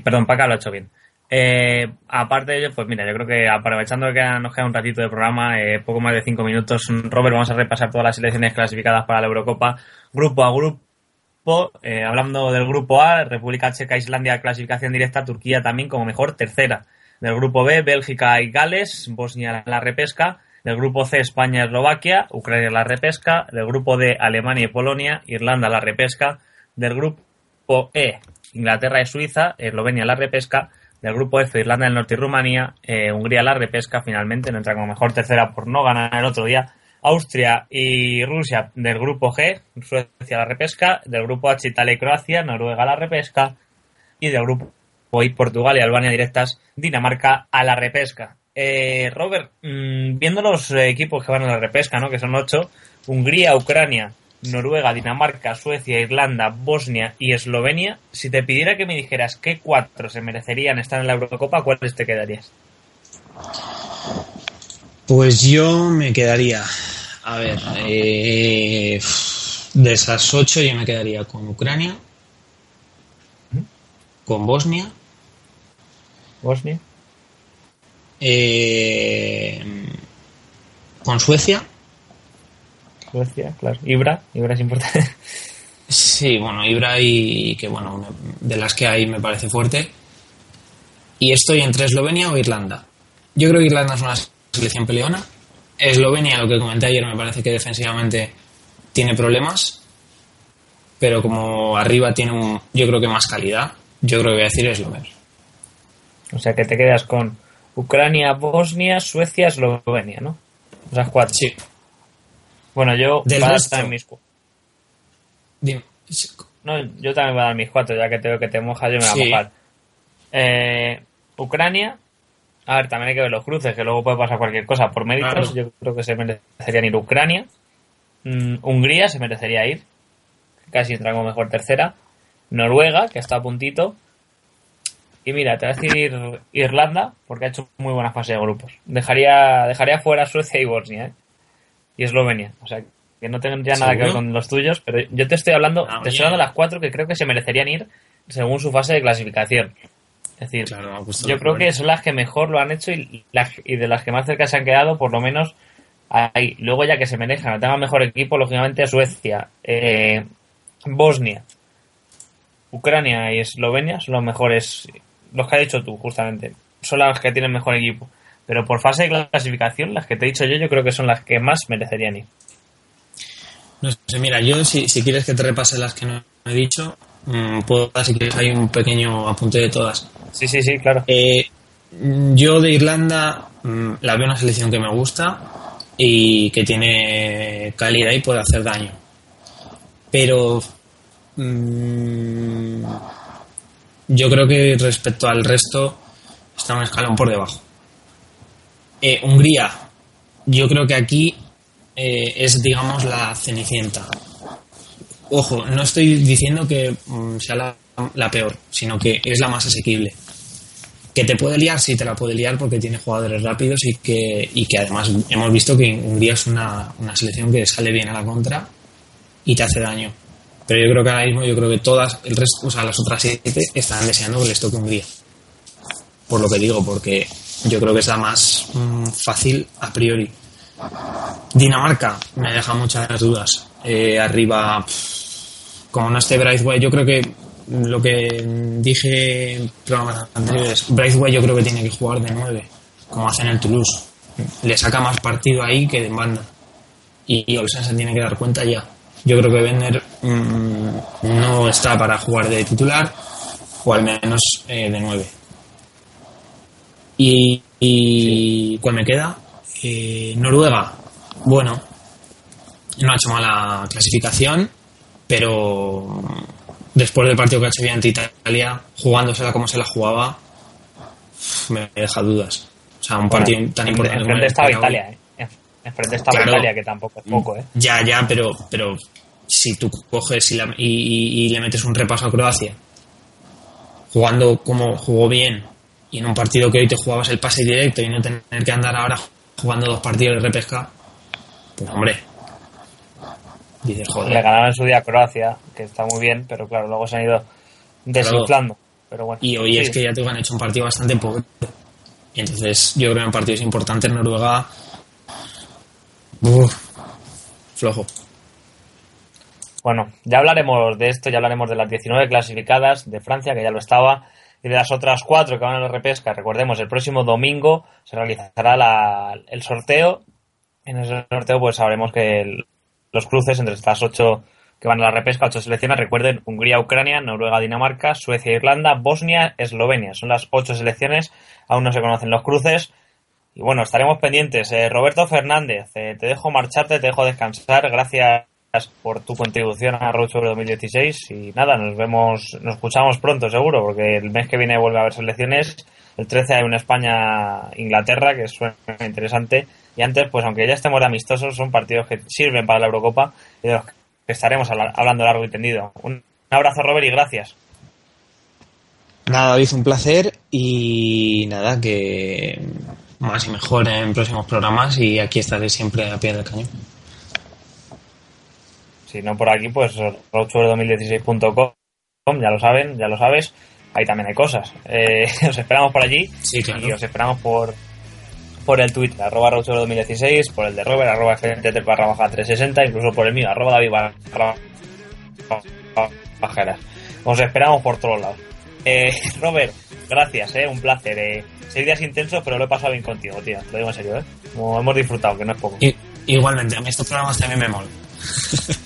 Perdón, Paca lo ha hecho bien. Eh, aparte de ello, pues mira, yo creo que aprovechando que nos queda un ratito de programa, eh, poco más de cinco minutos, Robert, vamos a repasar todas las selecciones clasificadas para la Eurocopa, grupo a grupo. Eh, hablando del grupo A, República Checa, Islandia, clasificación directa, Turquía también como mejor tercera. Del grupo B, Bélgica y Gales, Bosnia la repesca. Del grupo C, España, Eslovaquia, Ucrania la repesca. Del grupo D, Alemania y Polonia, Irlanda la repesca. Del grupo E, Inglaterra y Suiza, Eslovenia la repesca. Del grupo F, Irlanda del Norte y Rumanía, eh, Hungría la repesca finalmente, no entra como mejor tercera por no ganar el otro día. Austria y Rusia del grupo G, Suecia la repesca, del grupo H Italia y Croacia, Noruega la repesca y del grupo hoy Portugal y Albania directas, Dinamarca a la repesca. Eh, Robert, mm, viendo los eh, equipos que van a la repesca, ¿no? que son ocho, Hungría, Ucrania, Noruega, Dinamarca, Suecia, Irlanda, Bosnia y Eslovenia, si te pidiera que me dijeras qué cuatro se merecerían estar en la Eurocopa, ¿cuáles te quedarías? Pues yo me quedaría, a ver, eh, de esas ocho yo me quedaría con Ucrania, con Bosnia, Bosnia, eh, con Suecia. Suecia, claro. Ibra, Ibra es importante. Sí, bueno, Ibra y que bueno, de las que hay me parece fuerte. Y estoy entre Eslovenia o Irlanda. Yo creo que Irlanda es una selección peleona. Eslovenia, lo que comenté ayer, me parece que defensivamente tiene problemas. Pero como arriba tiene un, yo creo que más calidad, yo creo que voy a decir Eslovenia. O sea que te quedas con Ucrania, Bosnia, Suecia, Eslovenia, ¿no? Esas cuatro. Sí. Bueno, yo Del voy a dar resto. mis cu- Dime. No, yo también voy a dar mis cuatro, ya que te veo que te mojas, yo me voy Sí. a mojar. Eh, Ucrania, a ver, también hay que ver los cruces, que luego puede pasar cualquier cosa. Por méritos, Claro. yo creo que se merecerían ir Ucrania. Mm, Hungría se merecería ir, casi entra como mejor tercera. Noruega, que está a puntito. Y mira, te voy a decir Irlanda, porque ha hecho muy buena fase de grupos. Dejaría, dejaría fuera Suecia y Bosnia, ¿eh? Y Eslovenia. O sea, que no tendría nada que ver con los tuyos, pero yo te estoy hablando, Ah, te estoy hablando de las cuatro que creo que se merecerían ir según su fase de clasificación. Es decir, Claro, ha gustado yo creo que son las que mejor lo han hecho y, las- y de las que más cerca se han quedado, por lo menos ahí. Luego ya que se merejan, tengan mejor equipo, lógicamente Suecia, eh, Bosnia, Ucrania y Eslovenia son los mejores, los que has dicho tú, justamente. Son las que tienen mejor equipo. Pero por fase de clasificación, las que te he dicho yo, yo creo que son las que más merecerían ir. No sé, mira, yo si, si quieres que te repase las que no he dicho, mm, puedo dar si quieres hay un pequeño apunte de todas. Sí, sí, sí, claro. Eh, mm, yo de Irlanda mm, la veo una selección que me gusta y que tiene calidad y puede hacer daño. Pero yo creo que respecto al resto está un escalón por debajo. Eh, Hungría, yo creo que aquí eh, es, digamos, la cenicienta. Ojo, no estoy diciendo que mm, sea la, peor, sino que es la más asequible. Que te puede liar, sí te la puede liar porque tiene jugadores rápidos y que, y que además hemos visto que Hungría es una, una selección que sale bien a la contra y te hace daño. Pero yo creo que ahora mismo, yo creo que todas, el resto, o sea, las otras siete están deseando que les toque Hungría. Por lo que digo, porque yo creo que es la más mm, fácil a priori. Dinamarca me deja muchas dudas. Eh, arriba, como no esté Braithwaite, yo creo que lo que dije en programas anteriores, Braithwaite yo creo que tiene que jugar de 9, como hace en el Toulouse. Le saca más partido ahí que de banda. Y Olsen se tiene que dar cuenta ya. Yo creo que Bender mm, no está para jugar de titular, o al menos eh, de 9. Y, y ¿cuál me queda? Eh, Noruega. Bueno, no ha hecho mala clasificación, pero después del partido que ha hecho bien ante Italia, jugándosela como se la jugaba, me deja dudas. O sea, un partido tan importante como Enfrente estaba era hoy. Italia, ¿eh? Enfrente estaba Claro. Italia, que tampoco es poco, ¿eh? Ya, ya, pero, pero si tú coges y, la- y- y- y le metes un repaso a Croacia, jugando como jugó bien, y en un partido que hoy te jugabas el pase directo y no tener que andar ahora jugando dos partidos de repesca, pues hombre, dices, Le joder, ganaron en su día a Croacia, que está muy bien, pero claro, luego se han ido desinflando. Pero bueno. y hoy Sí. es que ya te han hecho un partido bastante pobre. Entonces yo creo que en partidos importantes Noruega, uf, flojo. Bueno, ya hablaremos de esto, ya hablaremos de las 19 clasificadas de Francia, que ya lo estaba, y de las otras cuatro que van a la repesca. Recordemos, el próximo domingo se realizará la- el sorteo. En ese sorteo pues sabremos que los cruces entre estas ocho que van a la repesca, ocho selecciones, recuerden, Hungría, Ucrania, Noruega, Dinamarca, Suecia, Irlanda, Bosnia, Eslovenia. Son las ocho selecciones, aún no se conocen los cruces. Y bueno, estaremos pendientes. Eh, Roberto Fernández, eh, te dejo marcharte, te dejo descansar. Gracias por tu contribución a Road sobre 2016 y nada, nos vemos, nos escuchamos pronto seguro, porque el mes que viene vuelve a haber selecciones. El 13 hay una España-Inglaterra que suena interesante. Y antes, pues aunque ya estemos amistosos, son partidos que sirven para la Eurocopa y de los que estaremos habla- hablando largo y tendido. Un abrazo, Robert, y gracias. Nada, David, un placer y nada, que más y mejor en próximos programas y aquí estaré siempre a pie del cañón. Si no por aquí, pues roadtour2016.com, ya lo saben, ya lo sabes. Ahí también hay cosas. Eh, os esperamos por allí Sí, claro. y os esperamos por por el Twitter, arroba roadtour2016, por el de Robert, arroba FNT barra baja 360, incluso por el mío, arroba David barra bajeras. Os esperamos por todos lados. Eh, Robert, gracias, eh, un placer. Eh. Seis días intensos, pero lo he pasado bien contigo, tío. Te lo digo en serio, eh. Como hemos disfrutado, que no es poco. Igualmente, a mí estos programas también me molan.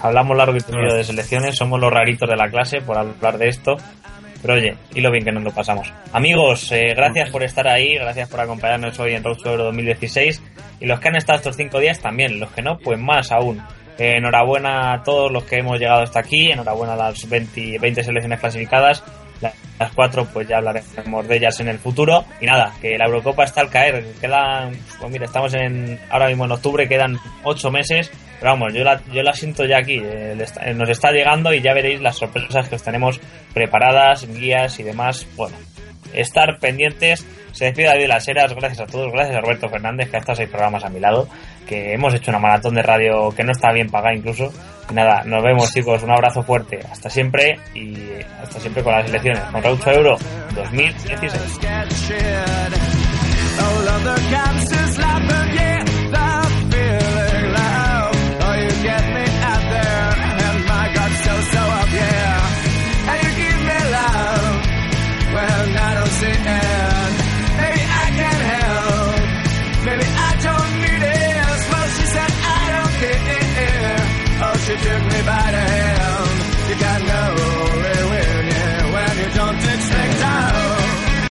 Hablamos largo y tendido de selecciones, somos los raritos de la clase por hablar de esto. Pero oye, y lo bien que nos lo pasamos. Amigos, eh, gracias por estar ahí, gracias por acompañarnos hoy en Road to Euro 2016. Y los que han estado estos cinco días también, los que no, pues más aún. Eh, enhorabuena a todos los que hemos llegado hasta aquí, enhorabuena a las 20, 20 selecciones clasificadas. La- Las cuatro, pues ya hablaremos de ellas en el futuro. Y nada, que la Eurocopa está al caer. Quedan, pues mira, estamos en ahora mismo en octubre, quedan ocho meses. Pero vamos, yo la, yo la siento ya aquí. eh, nos está llegando y ya veréis las sorpresas que os tenemos preparadas, guías y demás. Bueno, estar pendientes. Se despide David las Heras. Gracias a todos. Gracias a Roberto Fernández, que ha estado seis programas a mi lado. Que hemos hecho una maratón de radio que no está bien pagada incluso. Nada, nos vemos chicos. Un abrazo fuerte. Hasta siempre y hasta siempre con las elecciones. Con Raucho Euro 2016.